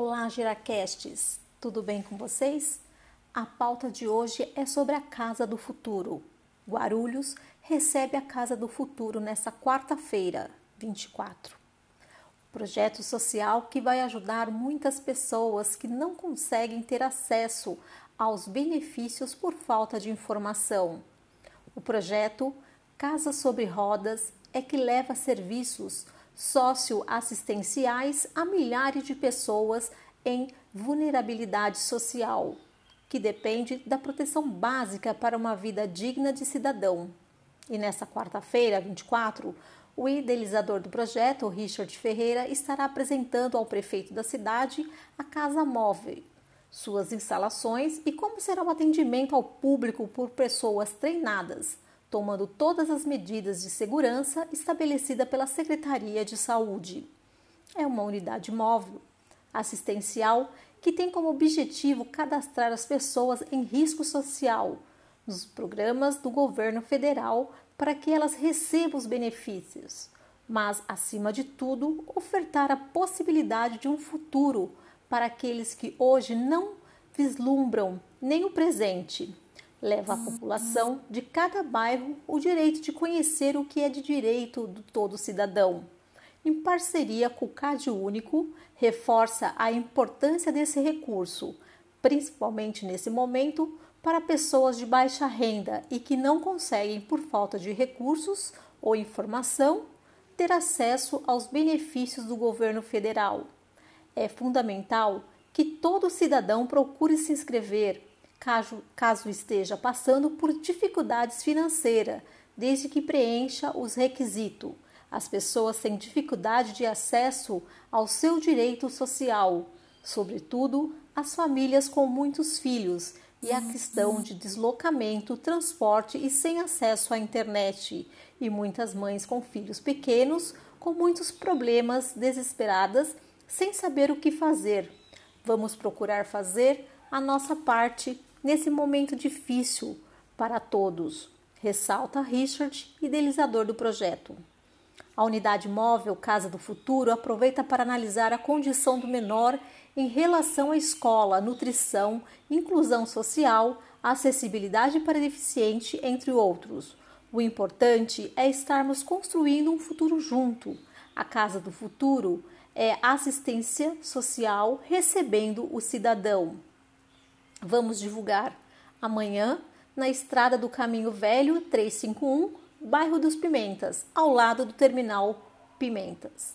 Olá, Giracastes! Tudo bem com vocês? A pauta de hoje é sobre a Casa do Futuro. Guarulhos recebe a Casa do Futuro nesta quarta-feira, 24. Projeto social que vai ajudar muitas pessoas que não conseguem ter acesso aos benefícios por falta de informação. O projeto Casa sobre Rodas é que leva serviços socioassistenciais a milhares de pessoas em vulnerabilidade social, que depende da proteção básica para uma vida digna de cidadão. E nesta quarta-feira, 24, o idealizador do projeto, Richard Ferreira, estará apresentando ao prefeito da cidade a Casa Móvel, suas instalações e como será o atendimento ao público por pessoas treinadas tomando todas as medidas de segurança estabelecida pela Secretaria de Saúde. É uma unidade móvel, assistencial, que tem como objetivo cadastrar as pessoas em risco social nos programas do governo federal para que elas recebam os benefícios, mas, acima de tudo, ofertar a possibilidade de um futuro para aqueles que hoje não vislumbram nem o presente leva à população de cada bairro o direito de conhecer o que é de direito do todo cidadão. Em parceria com o CAD Único, reforça a importância desse recurso, principalmente nesse momento para pessoas de baixa renda e que não conseguem, por falta de recursos ou informação, ter acesso aos benefícios do governo federal. É fundamental que todo cidadão procure se inscrever caso, caso esteja passando por dificuldades financeiras, desde que preencha os requisitos. As pessoas têm dificuldade de acesso ao seu direito social, sobretudo as famílias com muitos filhos e a questão de deslocamento, transporte e sem acesso à internet, e muitas mães com filhos pequenos com muitos problemas, desesperadas, sem saber o que fazer. Vamos procurar fazer a nossa parte nesse momento difícil para todos, ressalta Richard, idealizador do projeto. A unidade móvel Casa do Futuro aproveita para analisar a condição do menor em relação à escola, nutrição, inclusão social, acessibilidade para deficiente, entre outros. O importante é estarmos construindo um futuro junto. A Casa do Futuro é assistência social recebendo o cidadão. Vamos divulgar amanhã na estrada do Caminho Velho 351, bairro dos Pimentas, ao lado do terminal Pimentas.